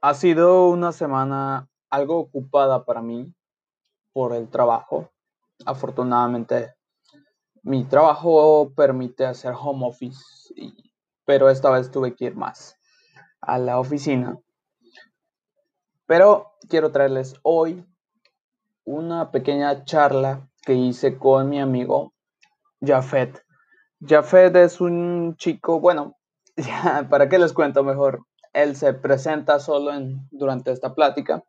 Ha sido una semana algo ocupada para mí por el trabajo. Afortunadamente, mi trabajo permite hacer home office, pero esta vez tuve que ir más a la oficina. Pero quiero traerles hoy una pequeña charla que hice con mi amigo Jafet. Jafet es un chico, bueno, ¿para qué les cuento mejor? Él se presenta solo en, durante esta plática.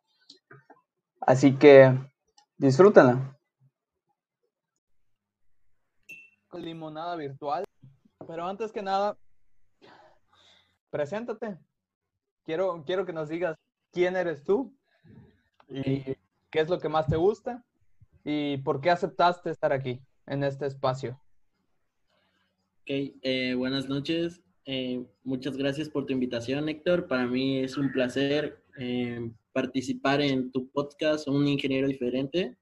Así que disfrútenla. Limonada virtual. Pero antes que nada, preséntate. Quiero, quiero que nos digas quién eres tú y qué es lo que más te gusta y por qué aceptaste estar aquí en este espacio. Ok, eh, buenas noches. Eh, muchas gracias por tu invitación, Héctor. Para mí es un placer eh, participar en tu podcast, Un Ingeniero Diferente.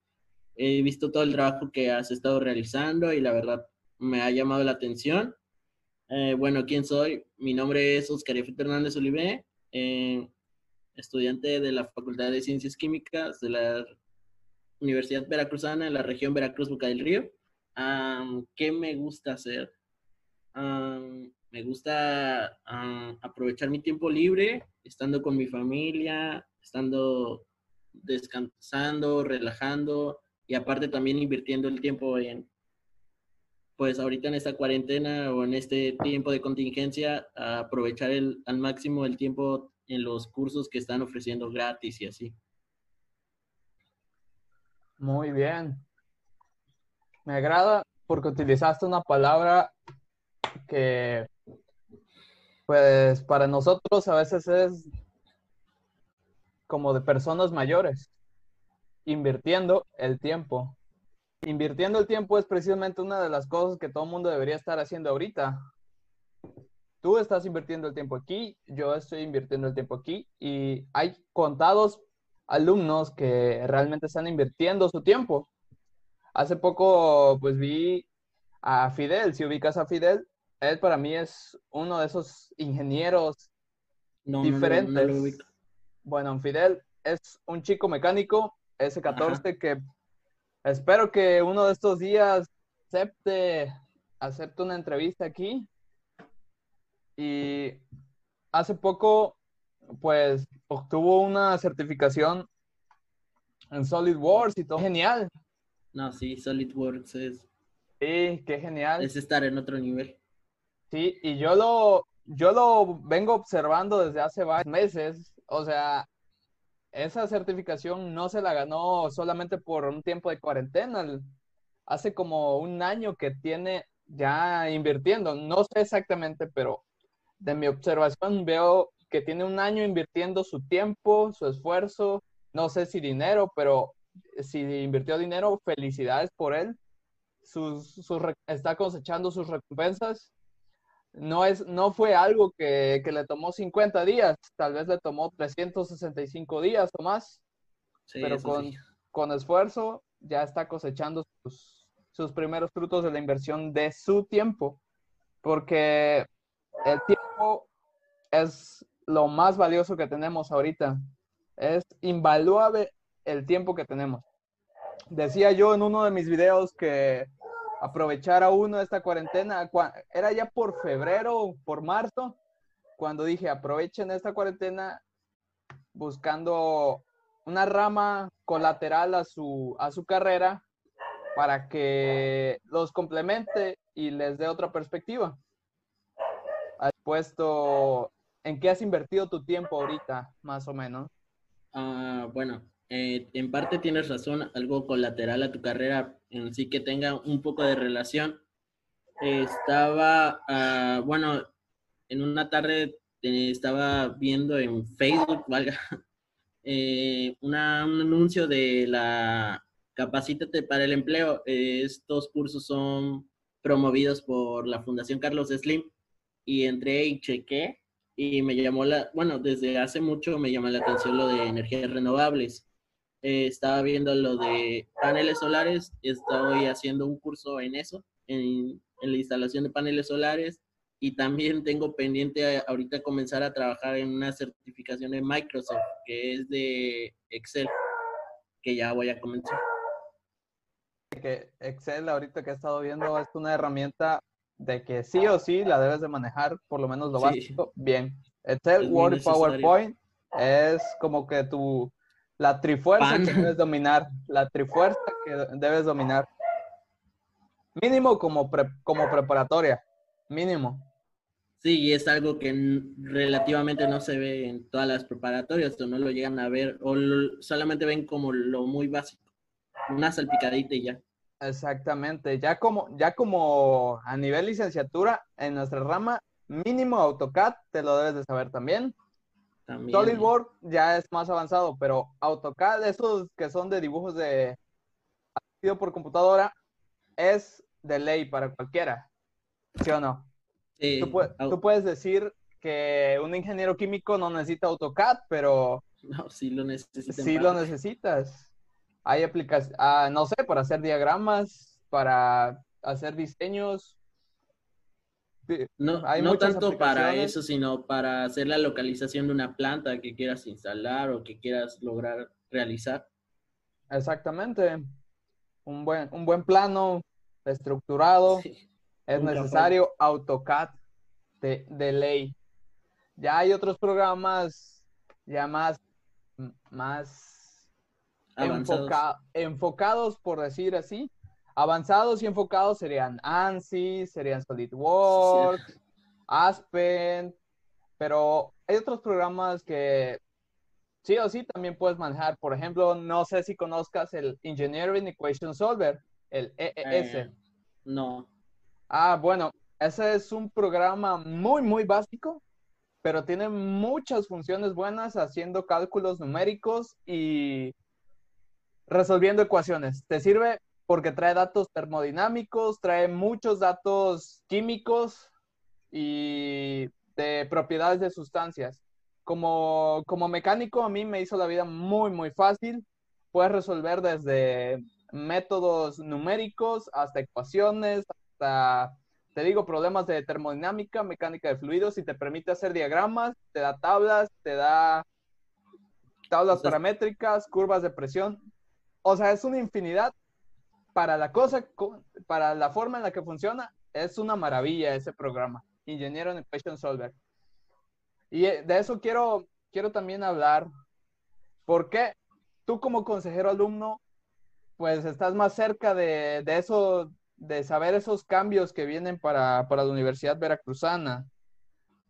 He visto todo el trabajo que has estado realizando y la verdad me ha llamado la atención. bueno, ¿quién soy? Mi nombre es Oscar F. Hernández Olivé, estudiante de la Facultad de Ciencias Químicas de la Universidad Veracruzana en la región Veracruz-Boca del Río. ¿Qué me gusta hacer? Me gusta aprovechar mi tiempo libre, estando con mi familia, estando descansando, relajando y aparte también invirtiendo el tiempo en, pues ahorita en esta cuarentena o en este tiempo de contingencia, aprovechar el, al máximo el tiempo en los cursos que están ofreciendo gratis y así. Muy bien. Me agrada porque utilizaste una palabra que, pues, para nosotros a veces es como de personas mayores, invirtiendo el tiempo. Invirtiendo el tiempo es precisamente una de las cosas que todo el mundo debería estar haciendo ahorita. Tú estás invirtiendo el tiempo aquí, yo estoy invirtiendo el tiempo aquí y hay contados alumnos que realmente están invirtiendo su tiempo. Hace poco, pues vi a Fidel, si ubicas a Fidel, él para mí es uno de esos ingenieros diferentes. bueno, Fidel es un chico mecánico, S14, que espero que uno de estos días acepte, acepte una entrevista aquí. Y hace poco pues obtuvo una certificación en SolidWorks y todo. Genial. No, sí, SolidWorks es. Sí, qué genial. Es estar en otro nivel. Sí, y yo lo, yo lo vengo observando desde hace varios meses. O sea, esa certificación no se la ganó solamente por un tiempo de cuarentena. Hace como un año que tiene ya invirtiendo. No sé exactamente, pero de mi observación veo que tiene un año invirtiendo su tiempo, su esfuerzo, no sé si dinero, pero si invirtió dinero, felicidades por él. Sus, está cosechando sus recompensas. No, es, no fue algo que, le tomó 50 días, tal vez le tomó 365 días o más, pero con, con esfuerzo ya está cosechando sus, sus primeros frutos de la inversión de su tiempo, porque el tiempo es lo más valioso que tenemos ahorita. Es invaluable el tiempo que tenemos. Decía yo en uno de mis videos que aprovechara uno esta cuarentena, era ya por febrero, por marzo, cuando dije aprovechen esta cuarentena buscando una rama colateral a su, a su carrera para que los complemente y les dé otra perspectiva. Has puesto ¿En qué has invertido tu tiempo ahorita, más o menos? Ah, bueno, eh, en parte tienes razón, algo colateral a tu carrera, en sí que tenga un poco de relación. estaba, ah, bueno, en una tarde eh, estaba viendo en Facebook, valga, eh, un anuncio de la Capacítate para el Empleo. estos cursos son promovidos por la Fundación Carlos Slim y entré y chequé y me llamó la, bueno, desde hace mucho me llama la atención lo de energías renovables. Eh, estaba viendo lo de paneles solares, estoy haciendo un curso en eso, en, en, la instalación de paneles solares y también tengo pendiente ahorita comenzar a trabajar en una certificación de Microsoft, que es de Excel, que ya voy a comenzar. Que Excel, ahorita que he estado viendo, es una herramienta de que sí o sí la debes de manejar, por lo menos lo básico, bien. Excel, Word y PowerPoint es como que tu, la trifuerza que debes dominar, la trifuerza que debes dominar. Mínimo como, como preparatoria, mínimo. Sí, y es algo que relativamente no se ve en todas las preparatorias, o no lo llegan a ver, o solamente ven como lo muy básico, una salpicadita y ya. Exactamente, ya como, ya como a nivel licenciatura en nuestra rama, mínimo AutoCAD te lo debes de saber también. También. SolidWorks ya es más avanzado, pero AutoCAD, esos que son de dibujos de por computadora, es de ley para cualquiera, ¿sí o no? tú, puedes decir que un ingeniero químico no necesita AutoCAD, pero... No, sí lo necesitas. Sí lo necesitas. Hay aplicaciones, ah, no sé, para hacer diagramas, para hacer diseños. No, Hay no tanto para eso, sino para hacer la localización de una planta que quieras instalar o que quieras lograr realizar. Exactamente. Un buen, un buen plano estructurado. Es necesario AutoCAD de, ley. Ya hay otros programas ya más, más enfocados, por decir así. Avanzados y enfocados serían ANSI, serían SolidWorks, Aspen, pero hay otros programas que sí o sí también puedes manejar. Por ejemplo, no sé si conozcas el Engineering Equation Solver, el EES. Eh, no. Ah, bueno, ese es un programa muy, muy básico, pero tiene muchas funciones buenas haciendo cálculos numéricos y resolviendo ecuaciones. Te sirve porque trae datos termodinámicos, trae muchos datos químicos y de propiedades de sustancias. Como, como mecánico a mí me hizo la vida muy, muy fácil. Puedes resolver desde métodos numéricos hasta ecuaciones, te digo, problemas de termodinámica, mecánica de fluidos y te permite hacer diagramas, te da tablas, te da tablas paramétricas, curvas de presión. O sea, es una infinidad. Para la cosa, para la forma en la que funciona, es una maravilla ese programa, Ingeniero en Equation Solver. Y eh, de eso quiero, quiero también hablar, porque tú como consejero alumno, pues estás más cerca de, de eso, de saber esos cambios que vienen para, la Universidad Veracruzana.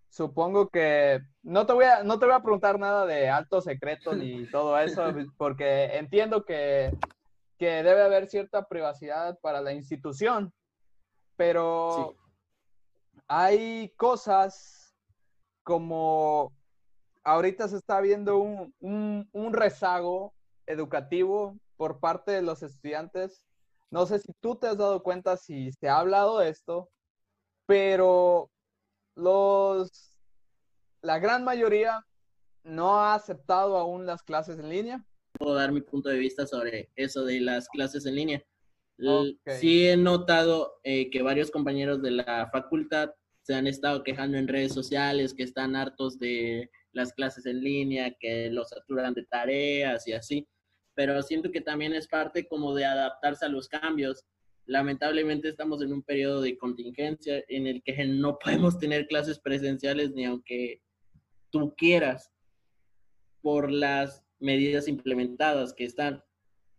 Supongo que no te, voy a, no te voy a preguntar nada de alto secreto ni todo eso, porque entiendo que, debe haber cierta privacidad para la institución, pero hay cosas como ahorita se está viendo un, un rezago educativo por parte de los estudiantes no sé si tú te has dado cuenta si se ha hablado de esto, pero los, la gran mayoría no ha aceptado aún las clases en línea. Puedo dar mi punto de vista sobre eso de las clases en línea. Sí he notado eh, que varios compañeros de la facultad se han estado quejando en redes sociales, que están hartos de las clases en línea, que los saturan de tareas y así pero siento que también es parte como de adaptarse a los cambios. Lamentablemente estamos en un periodo de contingencia en el que no podemos tener clases presenciales ni aunque tú quieras por las medidas implementadas que están.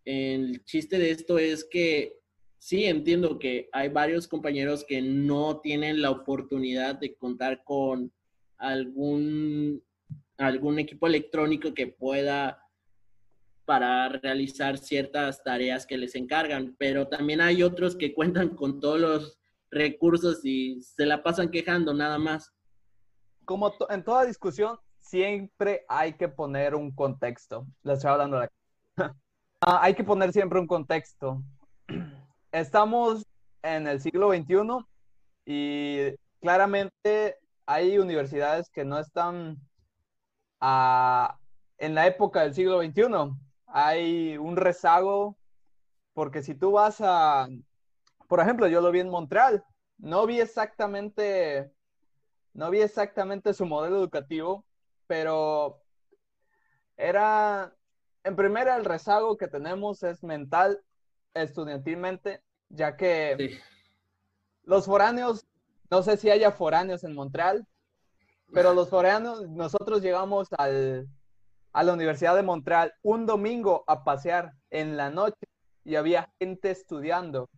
El chiste de esto es que sí entiendo que hay varios compañeros que no tienen la oportunidad de contar con algún, algún equipo electrónico que pueda para realizar ciertas tareas que les encargan, pero también hay otros que cuentan con todos los recursos y se la pasan quejando nada más. Como en toda discusión, siempre hay que poner un contexto. Les estoy hablando de ah, hay que poner siempre un contexto. Estamos en el siglo XXI y claramente hay universidades que no están ah, en la época del siglo XXI hay un rezago, porque si tú vas a, por ejemplo, yo lo vi en Montreal, no vi exactamente no vi exactamente su modelo educativo, pero era, en primera, el rezago que tenemos es mental, estudiantilmente, ya que los foráneos, no sé si haya foráneos en Montreal, pero los foráneos, nosotros llegamos al, a la Universidad de Montreal un domingo a pasear en la noche y había gente estudiando.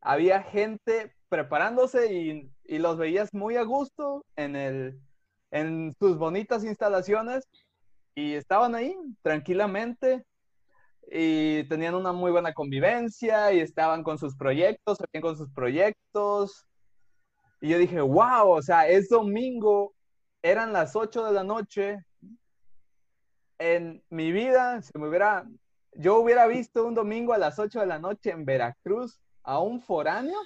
Había gente preparándose y, y los veías muy a gusto en, el, en sus bonitas instalaciones y estaban ahí tranquilamente y tenían una muy buena convivencia y estaban con sus proyectos, con sus proyectos. Y yo dije, wow, o sea, es domingo, eran las 8 de la noche. En mi vida, se me hubiera, yo hubiera visto un domingo a las 8 de la noche en Veracruz a un foráneo.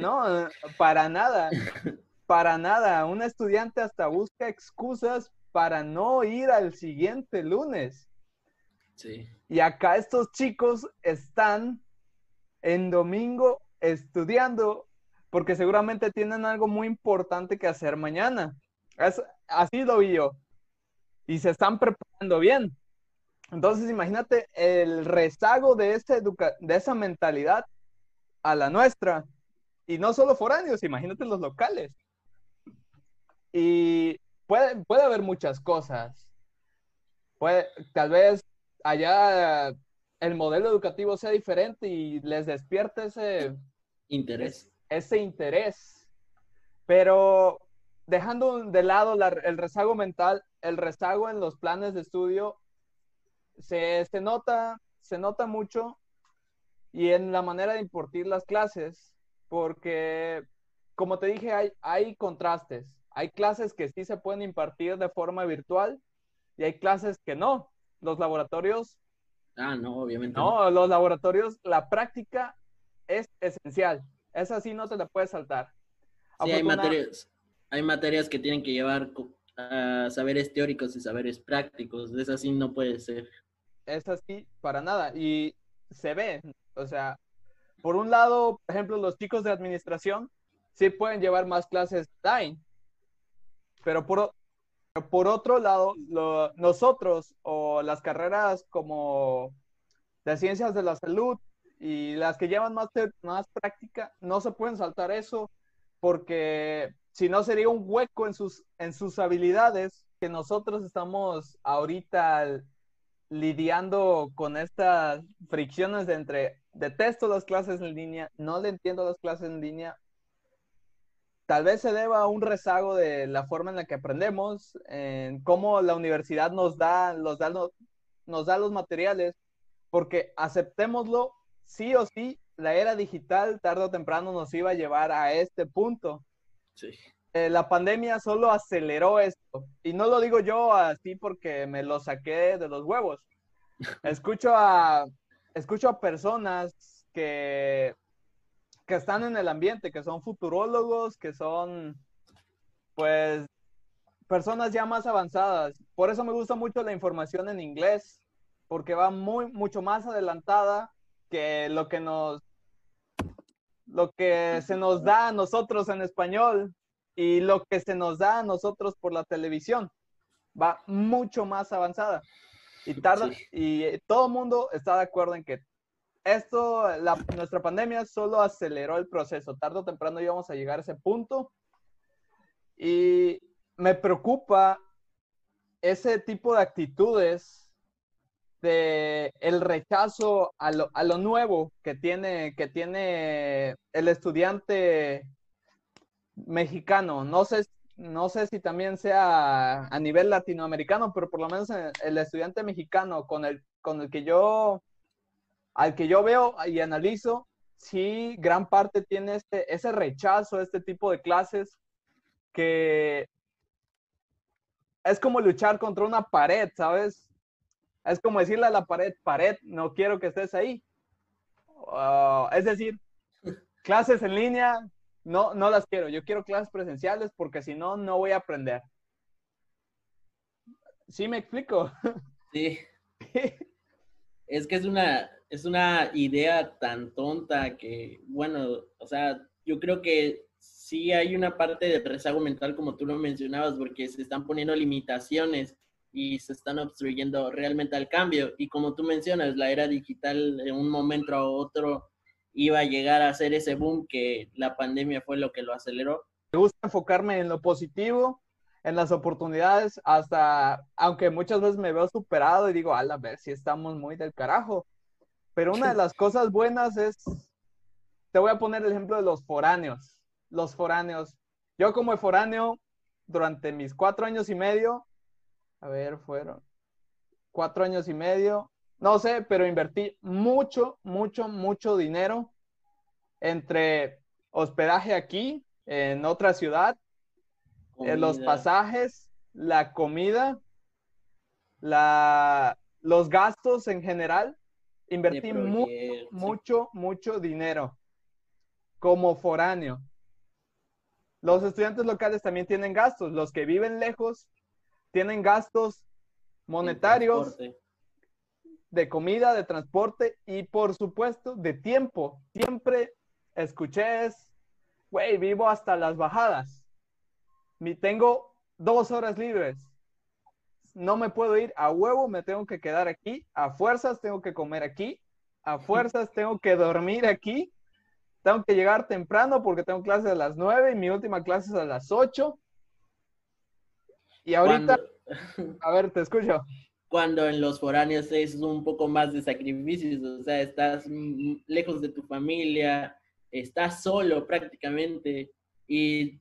No, para nada, para nada. Un estudiante hasta busca excusas para no ir al siguiente lunes. Sí. Y acá estos chicos están en domingo estudiando porque seguramente tienen algo muy importante que hacer mañana. así lo vi yo. Y se están preparando bien. Entonces, imagínate el rezago de, esa de esa mentalidad a la nuestra. Y no solo foráneos, imagínate los locales. Y puede, puede haber muchas cosas. Puede, tal vez allá el modelo educativo sea diferente y les despierte ese interés. ese interés. Pero dejando de lado el rezago mental, el rezago en los planes de estudio se, se, nota, se nota mucho y en la manera de impartir las clases, porque como te dije, hay, hay contrastes. Hay clases que sí se pueden impartir de forma virtual y hay clases que no los laboratorios. Ah, no, obviamente. No, los laboratorios, la práctica es esencial. Esa sí no te la puedes saltar. Sí, hay materias, hay materias que tienen que llevar a saberes teóricos y saberes prácticos. Es así, no puede ser. Es así, para nada. Y se ve, o sea, por un lado, por ejemplo, los chicos de administración sí pueden llevar más clases online, pero por, otro lado, nosotros o las carreras como de ciencias de la salud y las que llevan más, más práctica, no se pueden saltar eso porque si no sería un hueco en sus, en sus habilidades que nosotros estamos ahorita lidiando con estas fricciones de entre detesto las clases en línea, no le entiendo las clases en línea, tal vez se deba a un rezago de la forma en la que aprendemos, en cómo la universidad nos da, los da, nos da los materiales, porque aceptémoslo, sí o sí, la era digital tarde o temprano nos iba a llevar a este punto. Sí. Eh, la pandemia solo aceleró esto. Y no lo digo yo así porque me lo saqué de los huevos. Escucho a, escucho a personas que que están en el ambiente, que son futurólogos, que son, pues, personas ya más avanzadas. Por eso me gusta mucho la información en inglés, porque va muy, mucho más adelantada que lo que nos, lo que se nos da a nosotros en español y lo que se nos da a nosotros por la televisión. Va mucho más avanzada. Y tarda, y todo el mundo está de acuerdo en que esto, nuestra pandemia solo aceleró el proceso. Tardo o temprano íbamos a llegar a ese punto. Y me preocupa ese tipo de actitudes de el rechazo a lo, a lo nuevo que tiene, que tiene el estudiante mexicano. No sé, no sé si también sea a nivel latinoamericano, pero por lo menos el estudiante mexicano con el, con el que yo al que yo veo y analizo, sí, gran parte tiene este, ese rechazo a este tipo de clases que es como luchar contra una pared, ¿sabes? Es como decirle a la pared, pared, no quiero que estés ahí. Ah, es decir, clases en línea, no, no las quiero. Yo quiero clases presenciales porque si no, no voy a aprender. ¿Sí me explico? Sí. es que es una, es una idea tan tonta que, bueno, o sea, yo creo que sí hay una parte de rezago mental, como tú lo mencionabas, porque se están poniendo limitaciones y se están obstruyendo realmente al cambio. Y como tú mencionas, la era digital en un momento a otro iba a llegar a ser ese boom que la pandemia fue lo que lo aceleró. Me gusta enfocarme en lo positivo, en las oportunidades, hasta, aunque muchas veces me veo superado y digo, a la ver si estamos muy del carajo. Pero una de las cosas buenas es, te voy a poner el ejemplo de los foráneos. Los foráneos. Yo como foráneo, durante mis cuatro años y medio, a ver, fueron cuatro años y medio, no sé, pero invertí mucho, mucho, mucho dinero entre hospedaje aquí, en otra ciudad, en los pasajes, la comida, la, los gastos en general. Invertí mucho, mucho dinero como foráneo. Los estudiantes locales también tienen gastos. Los que viven lejos tienen gastos monetarios de comida, de transporte y por supuesto de tiempo. Siempre escuché es, güey, vivo hasta las bajadas. Mi, tengo dos horas libres. No me puedo ir a huevo, me tengo que quedar aquí. A fuerzas tengo que comer aquí. A fuerzas tengo que dormir aquí. Tengo que llegar temprano porque tengo clases a las nueve y mi última clase es a las ocho. Y ahorita, a ver, te escucho. Cuando en los foráneos es un poco más de sacrificios, o sea, estás lejos de tu familia, estás solo prácticamente y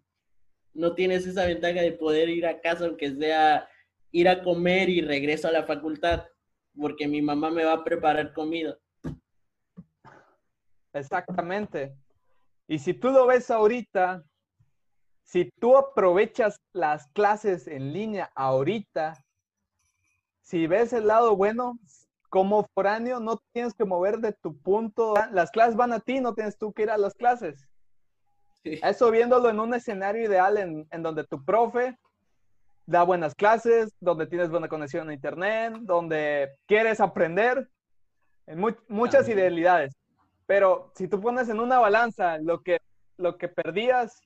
no tienes esa ventaja de poder ir a casa, aunque sea ir a comer y regreso a la facultad, porque mi mamá me va a preparar comida. Exactamente. Y si tú lo ves ahorita, si tú aprovechas las clases en línea ahorita, si ves el lado bueno, como foráneo no tienes que mover de tu punto, las clases van a ti, no tienes tú que ir a las clases. Eso viéndolo en un escenario ideal en, donde tu profe da buenas clases, donde tienes buena conexión a internet, donde quieres aprender, en muchas idealidades. Pero si tú pones en una balanza lo que, lo que perdías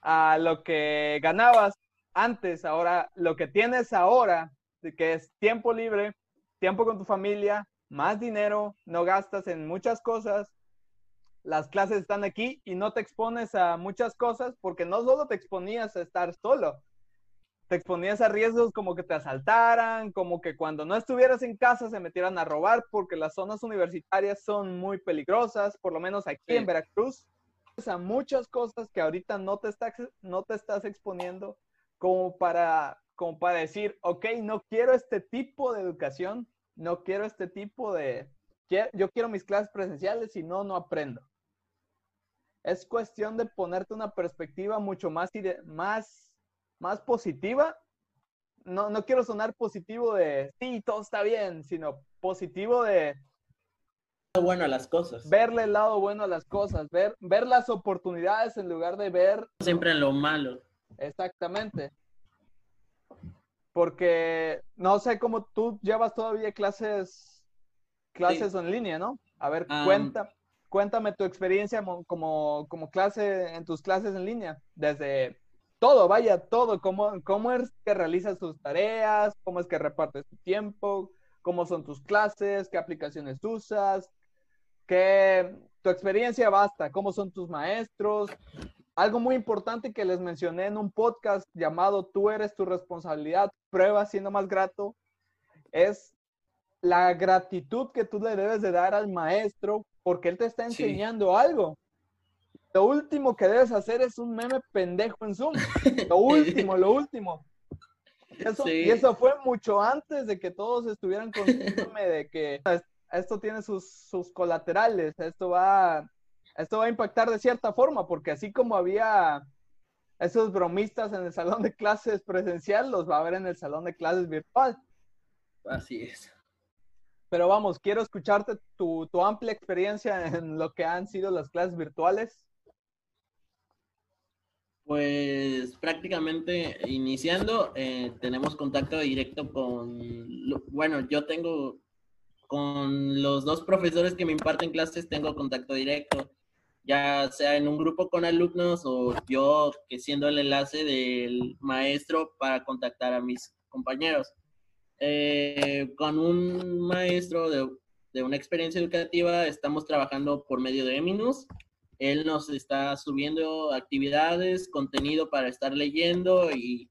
a lo que ganabas antes, ahora lo que tienes ahora, que es tiempo libre, tiempo con tu familia, más dinero, no gastas en muchas cosas, las clases están aquí y no te expones a muchas cosas porque no solo te exponías a estar solo, te exponías a riesgos como que te asaltaran, como que cuando no estuvieras en casa se metieran a robar porque las zonas universitarias son muy peligrosas, por lo menos aquí en Veracruz a muchas cosas que ahorita no te, estás, no te estás exponiendo como para, como para decir, ok, no quiero este tipo de educación, no quiero este tipo de, yo quiero mis clases presenciales y no, no aprendo. Es cuestión de ponerte una perspectiva mucho más, más, más positiva. No, no quiero sonar positivo de, sí, todo está bien, sino positivo de, bueno a las cosas. Verle el lado bueno a las cosas, ver, ver las oportunidades en lugar de ver... Siempre en lo malo. Exactamente. Porque no sé cómo tú llevas todavía clases, clases en línea, ¿no? A ver, cuenta, cuéntame tu experiencia como, como clase, en tus clases en línea, desde todo, vaya, todo, cómo, cómo es que realizas tus tareas, cómo es que repartes tu tiempo, cómo son tus clases, qué aplicaciones usas, que tu experiencia basta, cómo son tus maestros. Algo muy importante que les mencioné en un podcast llamado Tú eres tu responsabilidad, prueba siendo más grato, es la gratitud que tú le debes de dar al maestro porque él te está enseñando algo. Lo último que debes hacer es un meme pendejo en Zoom. Lo último, lo último. Y eso fue mucho antes de que todos estuvieran conscientes de que esto tiene sus, sus colaterales, esto va, esto va a impactar de cierta forma, porque así como había esos bromistas en el salón de clases presencial, los va a haber en el salón de clases virtual. Así es. Pero vamos, quiero escucharte tu, tu amplia experiencia en lo que han sido las clases virtuales. Pues prácticamente iniciando, eh, tenemos contacto directo con, bueno, yo tengo con los dos profesores que me imparten clases tengo contacto directo. ya sea en un grupo con alumnos o yo que siendo el enlace del maestro para contactar a mis compañeros. Eh, con un maestro de, de, una experiencia educativa estamos trabajando por medio de Eminus. Él nos está subiendo actividades, contenido para estar leyendo y,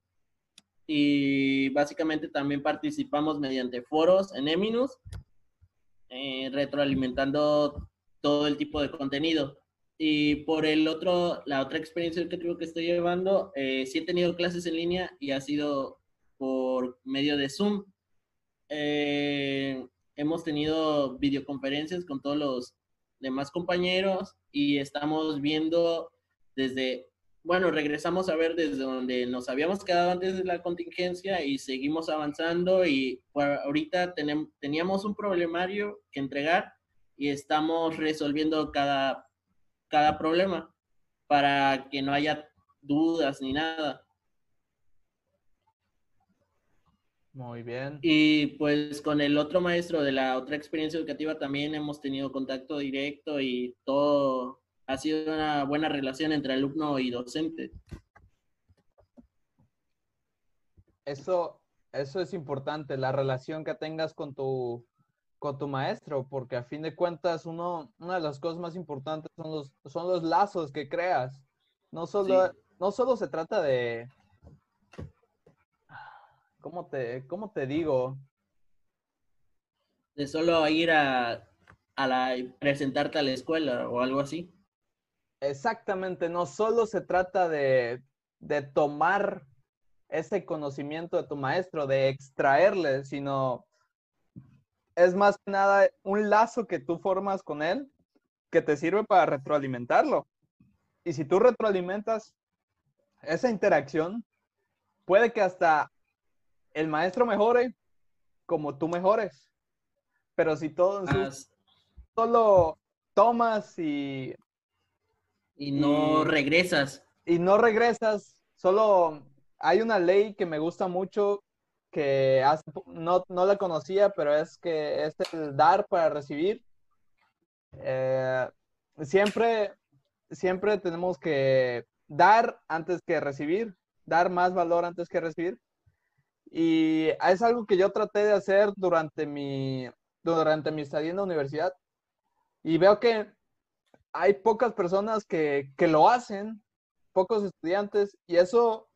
y básicamente también participamos mediante foros en Eminus, eh, retroalimentando todo el tipo de contenido. Y por el otro, la otra experiencia educativa que estoy llevando, eh, sí he tenido clases en línea y ha sido por medio de Zoom. Eh, hemos tenido videoconferencias con todos los demás compañeros y estamos viendo desde, bueno, regresamos a ver desde donde nos habíamos quedado antes de la contingencia y seguimos avanzando y ahorita teníamos un problemario que entregar y estamos resolviendo cada, cada problema para que no haya dudas ni nada. Muy bien. Y pues con el otro maestro de la otra experiencia educativa también hemos tenido contacto directo y todo ha sido una buena relación entre alumno y docente. Eso, eso es importante, la relación que tengas con tu, con tu maestro, porque a fin de cuentas uno, una de las cosas más importantes son los, son los lazos que creas. No solo, no solo se trata de, ¿cómo te, cómo te digo? De solo ir a, a la, presentarte a la escuela o algo así. Exactamente, no solo se trata de, de tomar ese conocimiento de tu maestro, de extraerle, sino es más que nada un lazo que tú formas con él que te sirve para retroalimentarlo. Y si tú retroalimentas esa interacción, puede que hasta el maestro mejore como tú mejores. Pero si todo ah, solo tomas y... Y no regresas. Y no regresas, solo hay una ley que me gusta mucho que no, no la conocía, pero es que es el dar para recibir. Eh, siempre, siempre tenemos que dar antes que recibir, dar más valor antes que recibir. Y es algo que yo traté de hacer durante mi, durante mi estadía en la universidad. Y veo que hay pocas personas que, que lo hacen, pocos estudiantes, y eso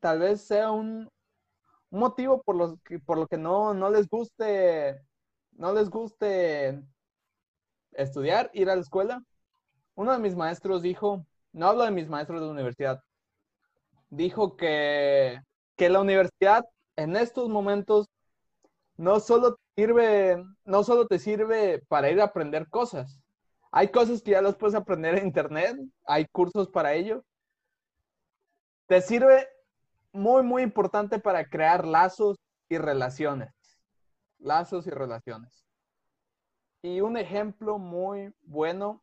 tal vez sea un, motivo por, los por lo que no, no les guste, no les guste estudiar, ir a la escuela. Uno de mis maestros dijo, no hablo de mis maestros de la universidad, dijo que, que la universidad en estos momentos no solo sirve, no solo te sirve para ir a aprender cosas. Hay cosas que ya las puedes aprender en internet, hay cursos para ello. Te sirve muy, muy importante para crear lazos y relaciones. Lazos y relaciones. Y un ejemplo muy bueno,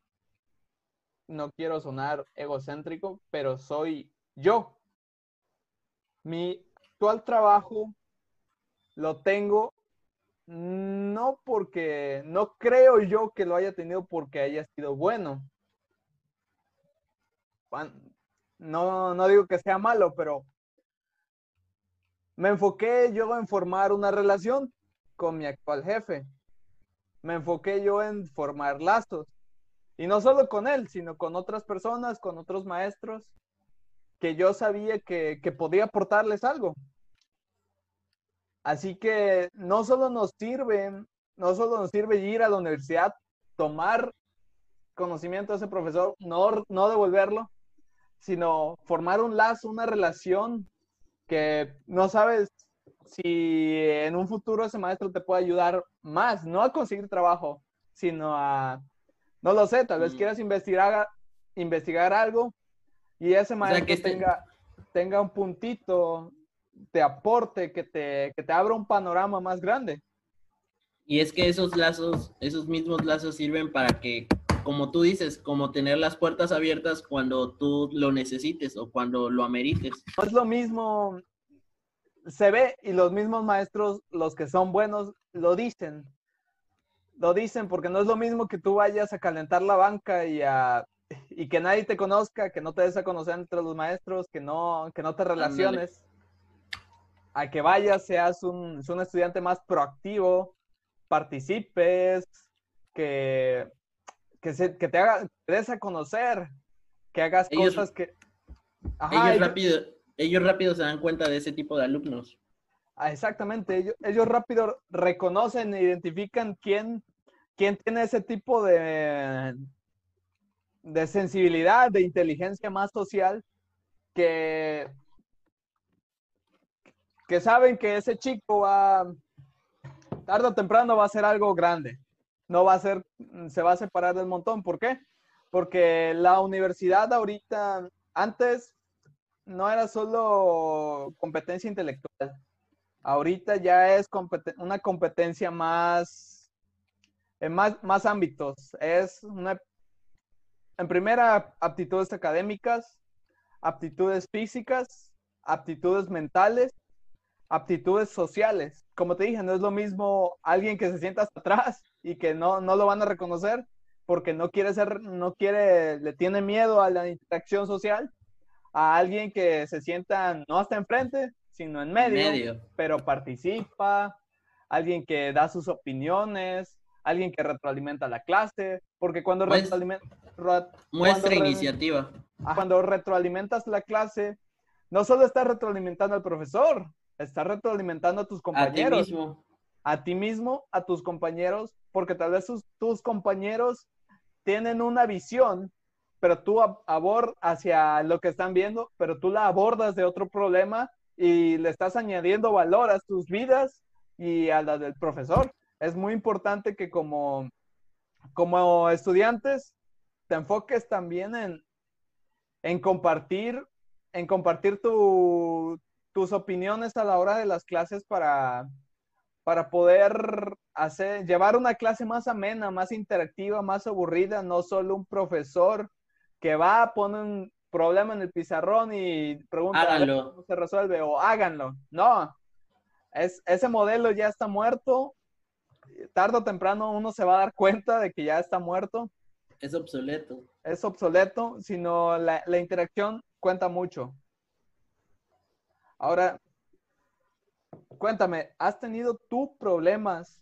no quiero sonar egocéntrico, pero soy yo. Mi actual trabajo lo tengo no porque, no creo yo que lo haya tenido porque haya sido bueno. No, no digo que sea malo, pero me enfoqué yo en formar una relación con mi actual jefe. Me enfoqué yo en formar lazos. Y no solo con él, sino con otras personas, con otros maestros, que yo sabía que, que podía aportarles algo. Así que no solo nos sirve, no solo nos sirve ir a la universidad, tomar conocimiento de ese profesor, no, no devolverlo, sino formar un lazo, una relación que no sabes si en un futuro ese maestro te puede ayudar más, no a conseguir trabajo, sino a, no lo sé, tal vez mm. quieras investigar, investigar algo y ese maestro que tenga, tenga un puntito de aporte que te, que te abra un panorama más grande. Y es que esos lazos, esos mismos lazos sirven para que, como tú dices, como tener las puertas abiertas cuando tú lo necesites o cuando lo amerites. No es lo mismo, se ve y los mismos maestros, los que son buenos, lo dicen. Lo dicen porque no es lo mismo que tú vayas a calentar la banca y a y que nadie te conozca, que no te des a conocer entre los maestros, que no, que no te relaciones, a que vayas, seas un, un estudiante más proactivo, participes, que, que, se, que te, haga, des a conocer, que hagas cosas que... ellos, rápido, ellos rápido se dan cuenta de ese tipo de alumnos. Ah, exactamente, ellos, ellos rápido reconocen e identifican quién, quién tiene ese tipo de, de sensibilidad, de inteligencia más social, que, que saben que ese chico va, tarde o temprano va a ser algo grande. No va a ser, se va a separar del montón. ¿Por qué? Porque la universidad ahorita, antes no era solo competencia intelectual. Ahorita ya es una competencia más, en más, más ámbitos. Es una en primera, aptitudes académicas, aptitudes físicas, aptitudes mentales, aptitudes sociales. Como te dije, no es lo mismo alguien que se sienta hasta atrás y que no, no lo van a reconocer porque no quiere ser, no quiere, le tiene miedo a la interacción social, a alguien que se sienta no hasta enfrente, sino en medio, medio. pero participa, alguien que da sus opiniones, alguien que retroalimenta la clase, porque cuando retroalimenta... Muestra iniciativa. Cuando retroalimentas la clase, no solo estás retroalimentando al profesor, estás retroalimentando a tus compañeros. A ti mismo. A ti mismo, a tus compañeros, porque tal vez tus, compañeros tienen una visión, pero tú abordas hacia lo que están viendo, pero tú la abordas de otro problema y le estás añadiendo valor a tus vidas y a la del profesor. Es muy importante que como, como estudiantes te enfoques también en, en compartir, en compartir tus opiniones a la hora de las clases para, para poder hacer, llevar una clase más amena, más interactiva, más aburrida, no solo un profesor que va, pone un problema en el pizarrón y pregunta cómo se resuelve o háganlo. No, es, ese modelo ya está muerto. Tardo o temprano uno se va a dar cuenta de que ya está muerto es obsoleto. Es obsoleto, sino la, interacción cuenta mucho. Ahora, cuéntame, ¿has tenido tú problemas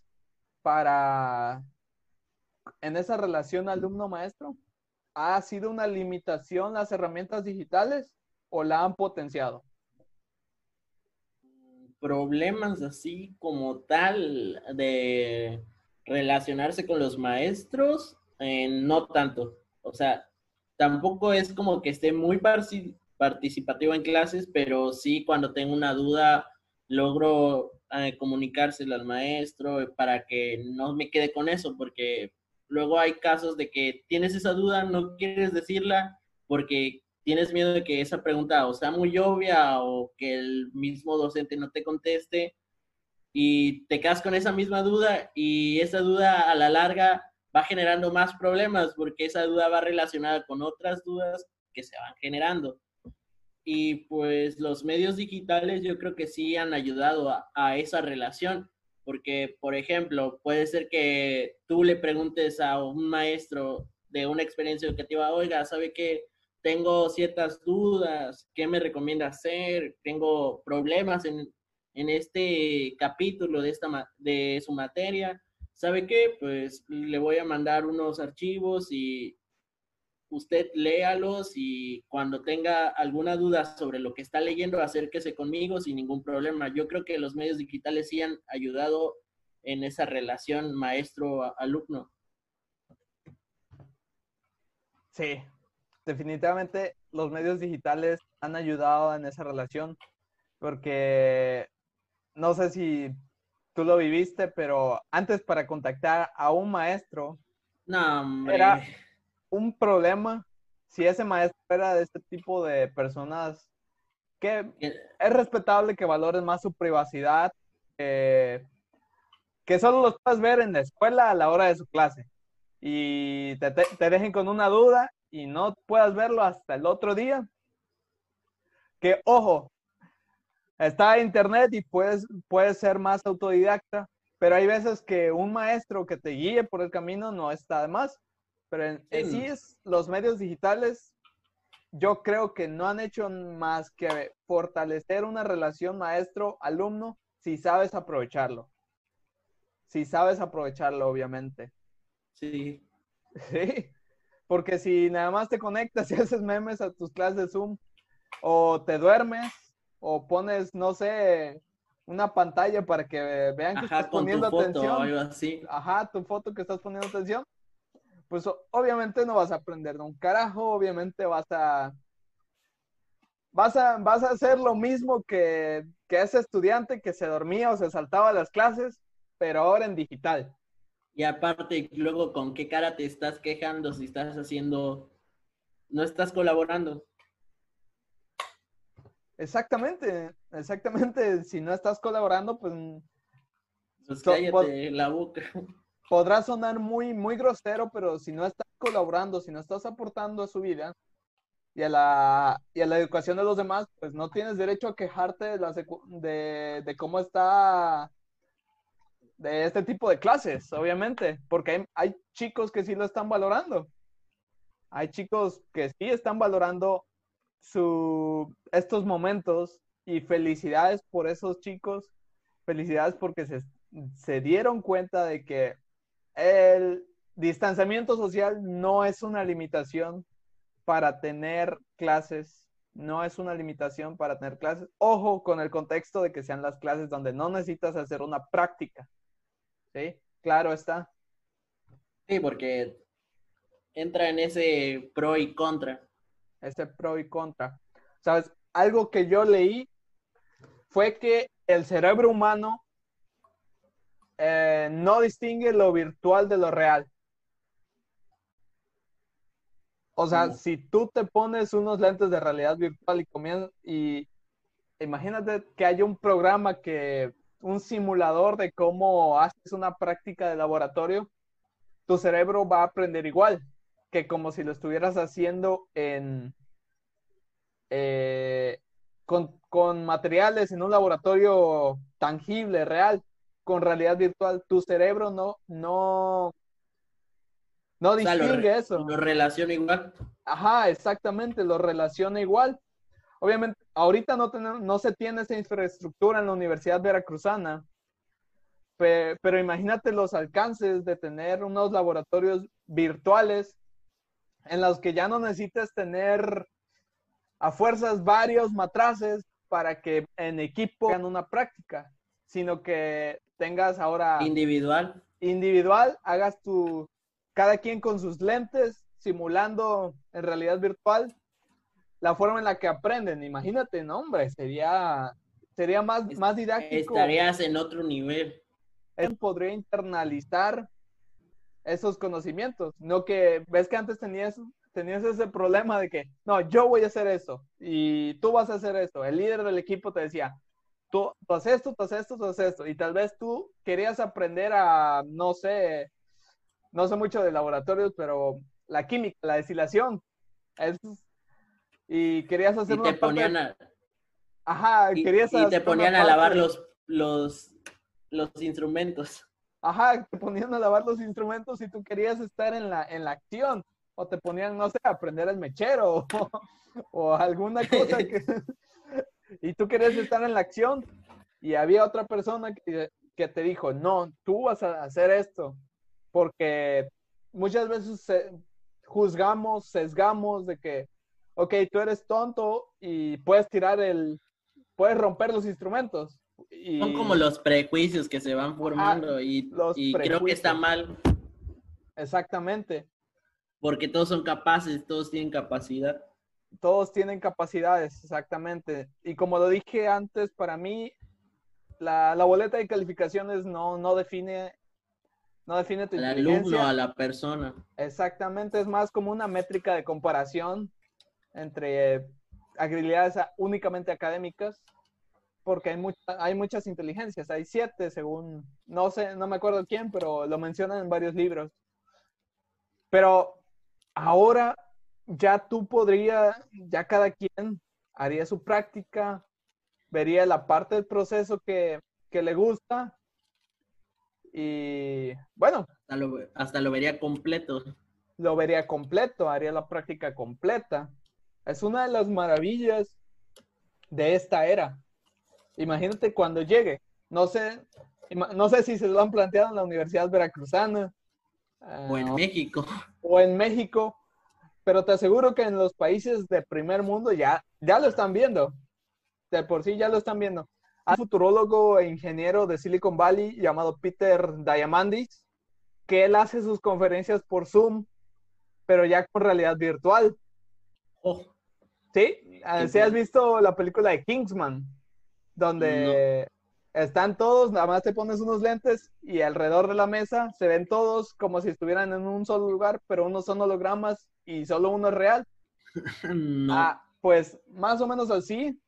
para en esa relación alumno-maestro? ¿Ha sido una limitación las herramientas digitales o la han potenciado? Problemas así como tal de relacionarse con los maestros, eh, no tanto. O sea, tampoco es como que esté muy participativo en clases, pero sí cuando tengo una duda logro eh, comunicárselo al maestro para que no me quede con eso, porque luego hay casos de que tienes esa duda, no quieres decirla porque tienes miedo de que esa pregunta o sea muy obvia o que el mismo docente no te conteste y te quedas con esa misma duda y esa duda a la larga va generando más problemas porque esa duda va relacionada con otras dudas que se van generando. Y pues los medios digitales yo creo que sí han ayudado a, esa relación, porque por ejemplo, puede ser que tú le preguntes a un maestro de una experiencia educativa, oiga, ¿sabe qué? Tengo ciertas dudas, ¿qué me recomienda hacer? Tengo problemas en, en este capítulo de, esta, de su materia ¿sabe qué? Pues le voy a mandar unos archivos y usted léalos y cuando tenga alguna duda sobre lo que está leyendo, acérquese conmigo sin ningún problema. Yo creo que los medios digitales sí han ayudado en esa relación maestro-alumno. Sí, definitivamente los medios digitales han ayudado en esa relación porque no sé si tú lo viviste, pero antes para contactar a un maestro era un problema si ese maestro era de este tipo de personas que es respetable que valoren más su privacidad, que solo los puedas ver en la escuela a la hora de su clase y te, te dejen con una duda y no puedas verlo hasta el otro día. Que ojo, está internet y puedes, puedes ser más autodidacta, pero hay veces que un maestro que te guíe por el camino no está de más. pero en, sí es los medios digitales, yo creo que no han hecho más que fortalecer una relación maestro-alumno si sabes aprovecharlo. Si sabes aprovecharlo, obviamente. Sí. Sí. Porque si nada más te conectas y haces memes a tus clases de Zoom, o te duermes, o pones, no sé, una pantalla para que vean que estás poniendo atención. así. Ajá, tu foto que estás poniendo atención. Pues obviamente no vas a aprender un carajo, obviamente vas a vas a, vas a hacer lo mismo que, que ese estudiante que se dormía o se saltaba las clases, pero ahora en digital. Y aparte, luego, ¿con qué cara te estás quejando si estás haciendo, no estás colaborando? Exactamente, exactamente. Si no estás colaborando, pues... Pues cállate la boca. Podrá sonar muy, muy grosero, pero si no estás colaborando, si no estás aportando a su vida y a la, y a la educación de los demás, pues no tienes derecho a quejarte de, la de, de cómo está de este tipo de clases, obviamente, porque hay, chicos que sí lo están valorando. Hay chicos que sí están valorando estos momentos y felicidades por esos chicos, felicidades porque se, se dieron cuenta de que el distanciamiento social no es una limitación para tener clases, no es una limitación para tener clases. Ojo con el contexto de que sean las clases donde no necesitas hacer una práctica. ¿Sí? Claro está. Sí, porque entra en ese pro y contra. Ese pro y contra. ¿Sabes? Algo que yo leí fue que el cerebro humano eh, no distingue lo virtual de lo real. O sea, si tú te pones unos lentes de realidad virtual y comienzas y imagínate que hay un programa que un simulador de cómo haces una práctica de laboratorio, tu cerebro va a aprender igual que como si lo estuvieras haciendo en eh, con, materiales en un laboratorio tangible, real, con realidad virtual. Tu cerebro no, no, no distingue eso. Lo relaciona igual. Ajá, exactamente, lo relaciona igual. Obviamente, ahorita no, no se tiene esa infraestructura en la Universidad Veracruzana, pero, imagínate los alcances de tener unos laboratorios virtuales en los que ya no necesitas tener a fuerzas varios matraces para que en equipo hagan una práctica, sino que tengas ahora individual. Individual, hagas tu, cada quien con sus lentes, simulando en realidad virtual la forma en la que aprenden. Imagínate, no, hombre, sería, sería más, más didáctico. Estarías en otro nivel. Él podría internalizar esos conocimientos. No que, ves que antes tenías, tenías ese problema de que, no, yo voy a hacer eso y tú vas a hacer esto. El líder del equipo te decía, tú, tú haces esto, tú haces esto, tú haces esto. Y tal vez tú querías aprender a, no sé, no sé mucho de laboratorios, pero la química, la destilación. Es y querías hacer y te ponían a... Ajá, querías y te ponían a lavar los, los, los instrumentos. Ajá, te ponían a lavar los instrumentos y tú querías estar en la, en la acción. O te ponían, no sé, a aprender el mechero o, alguna cosa que... y tú querías estar en la acción y había otra persona que, que te dijo, no, tú vas a hacer esto. Porque muchas veces juzgamos, sesgamos de que ok, tú eres tonto y puedes tirar el, puedes romper los instrumentos. Son como los prejuicios que se van formando y, creo que está mal. Exactamente. Porque todos son capaces, todos tienen capacidad. Todos tienen capacidades, exactamente. Y como lo dije antes, para mí la, boleta de calificaciones no, no define no define tu Al alumno, a la persona. Exactamente, es más como una métrica de comparación entre habilidades únicamente académicas, porque hay, hay muchas inteligencias, hay siete según, no sé, no me acuerdo quién, pero lo mencionan en varios libros. Pero ahora ya tú podrías, ya cada quien haría su práctica, vería la parte del proceso que, que le gusta y bueno. Hasta lo, hasta lo vería completo. lo vería completo, haría la práctica completa. Es una de las maravillas de esta era. Imagínate cuando llegue. No sé, no sé si se lo han planteado en la Universidad Veracruzana. o en ah, México. O en México. Pero te aseguro que en los países de primer mundo ya, ya lo están viendo. De por sí ya lo están viendo. Hay un futurólogo e ingeniero de Silicon Valley llamado Peter Diamandis, que él hace sus conferencias por Zoom, pero ya con realidad virtual. Oh. ¿Sí? ¿Sí has visto la película de Kingsman? Donde están todos, nada más te pones unos lentes y alrededor de la mesa se ven todos como si estuvieran en un solo lugar, pero unos son hologramas y solo uno es real. Ah, pues más o menos así.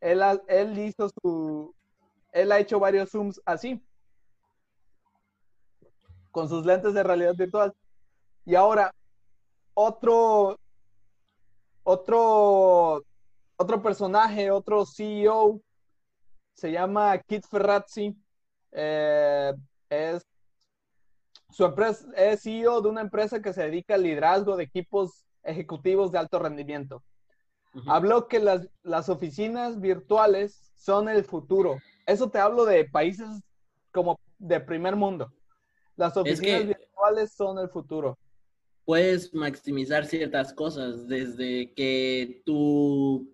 Él, él hizo su. Él ha hecho varios zooms así. Con sus lentes de realidad virtual. Y ahora, otro. Otro. Otro personaje, otro CEO se llama Kit Ferrazzi. Eh, es, su empresa, es CEO de una empresa que se dedica al liderazgo de equipos ejecutivos de alto rendimiento. Habló que las, las oficinas virtuales son el futuro. Eso te hablo de países como de primer mundo. Las oficinas virtuales son el futuro. Puedes maximizar ciertas cosas, desde que tu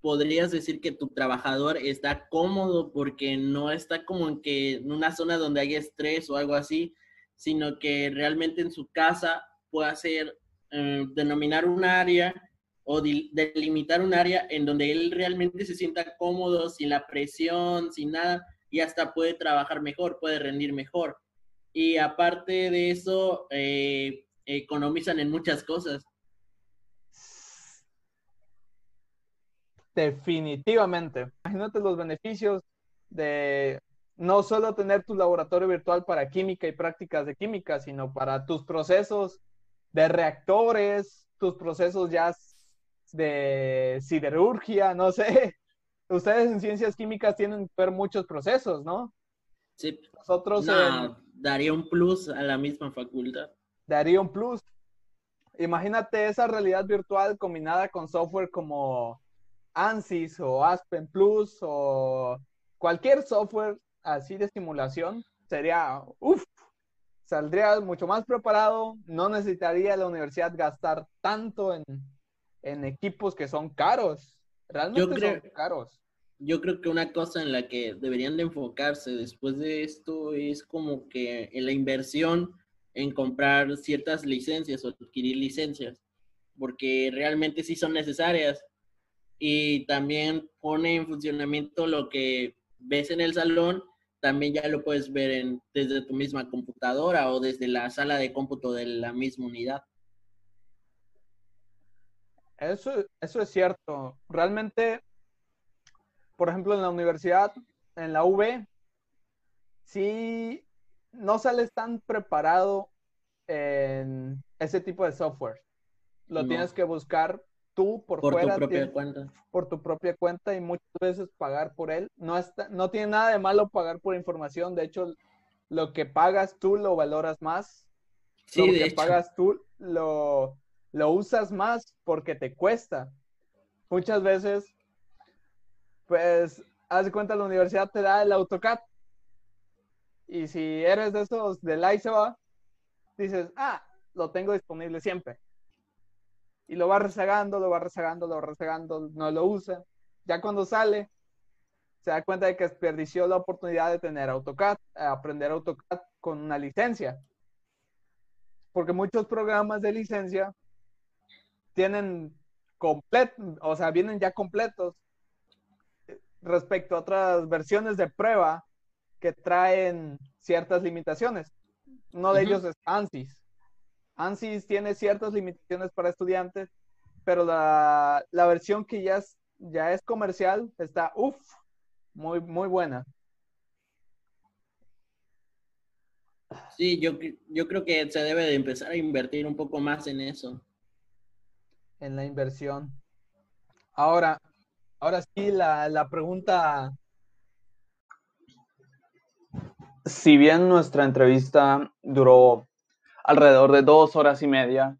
podrías decir que tu trabajador está cómodo porque no está como en que en una zona donde hay estrés o algo así, sino que realmente en su casa puede hacer, eh, denominar un área o delimitar un área en donde él realmente se sienta cómodo, sin la presión, sin nada, y hasta puede trabajar mejor, puede rendir mejor. Y aparte de eso, eh, economizan en muchas cosas. Definitivamente. Imagínate los beneficios de no solo tener tu laboratorio virtual para química y prácticas de química, sino para tus procesos de reactores, tus procesos ya de siderurgia, no sé. Ustedes en ciencias químicas tienen que ver muchos procesos, ¿no? Sí. Nosotros daría un plus a la misma facultad. Daría un plus. Imagínate esa realidad virtual combinada con software como ANSYS o Aspen Plus o cualquier software así de simulación, sería, uff, saldría mucho más preparado, no necesitaría la universidad gastar tanto en, equipos que son caros, realmente son caros. Yo creo que una cosa en la que deberían de enfocarse después de esto es como que en la inversión en comprar ciertas licencias o adquirir licencias, porque realmente sí son necesarias y también pone en funcionamiento lo que ves en el salón, también ya lo puedes ver en, desde tu misma computadora o desde la sala de cómputo de la misma unidad. Eso, eso es cierto. Realmente, por ejemplo, en la universidad, en la UV, sí no sales tan preparado en ese tipo de software. Lo tienes que buscar tú por, fuera. Tu propia cuenta. Por tu propia cuenta y muchas veces pagar por él. No, está, no tiene nada de malo pagar por información. De hecho, lo que pagas tú lo valoras más. Sí, lo que pagas tú lo, lo usas más porque te cuesta. Muchas veces, pues, haz de cuenta, la universidad te da el AutoCAD. Y si eres de esos del ISOA, dices, ah, lo tengo disponible siempre y lo va rezagando, lo va rezagando, lo va rezagando, no lo usa. Ya cuando sale, se da cuenta de que desperdició la oportunidad de tener AutoCAD, eh, aprender AutoCAD con una licencia. Porque muchos programas de licencia tienen completo, o sea, vienen ya completos respecto a otras versiones de prueba que traen ciertas limitaciones. Uno de ellos es ANSYS. ANSYS tiene ciertas limitaciones para estudiantes, pero la, versión que ya es, ya es comercial está, uff, muy, muy buena. Sí, yo, yo creo que se debe de empezar a invertir un poco más en eso. En la inversión. Ahora, ahora sí, la, la pregunta. Si bien nuestra entrevista duró alrededor de dos horas y media.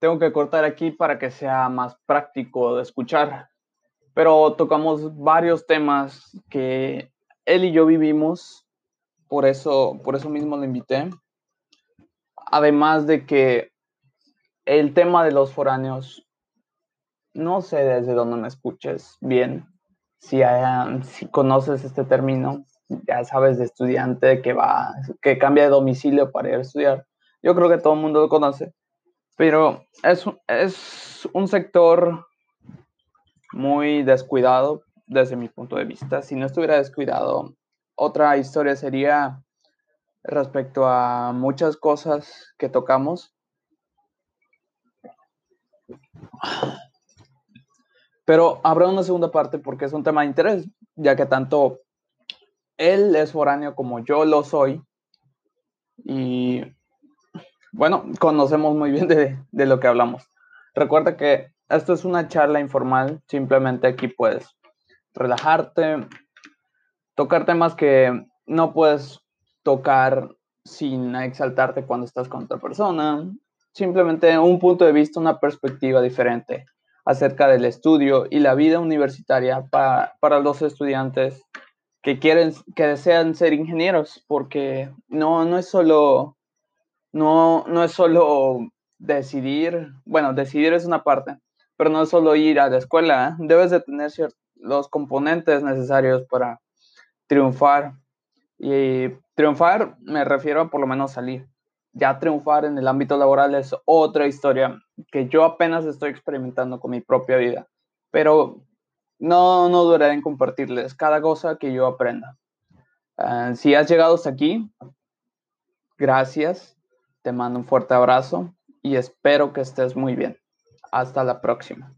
tengo que cortar aquí para que sea más práctico de escuchar. Pero tocamos varios temas que él y yo vivimos, por eso, por eso mismo lo invité. Además de que el tema de los foráneos, no sé desde dónde me escuches bien, si, si conoces este término, ya sabes, de estudiante que va, que cambia de domicilio para ir a estudiar. Yo creo que todo el mundo lo conoce, pero es, es un sector muy descuidado desde mi punto de vista. Si no estuviera descuidado, otra historia sería respecto a muchas cosas que tocamos. Pero habrá una segunda parte porque es un tema de interés, ya que tanto él es foráneo como yo lo soy. Y bueno, conocemos muy bien de, de lo que hablamos. Recuerda que esto es una charla informal, simplemente aquí puedes relajarte, tocar temas que no puedes tocar sin exaltarte cuando estás con otra persona, simplemente un punto de vista, una perspectiva diferente acerca del estudio y la vida universitaria para, para los estudiantes que quieren, que desean ser ingenieros, porque no, no es solo, no, no es solo decidir, bueno, decidir es una parte, pero no es solo ir a la escuela, ¿eh? debes de tener los componentes necesarios para triunfar. Y triunfar me refiero a por lo menos salir. Ya triunfar en el ámbito laboral es otra historia que yo apenas estoy experimentando con mi propia vida. Pero no, no duraré en compartirles cada cosa que yo aprenda. Ah, si has llegado hasta aquí, gracias, te mando un fuerte abrazo y espero que estés muy bien. Hasta la próxima.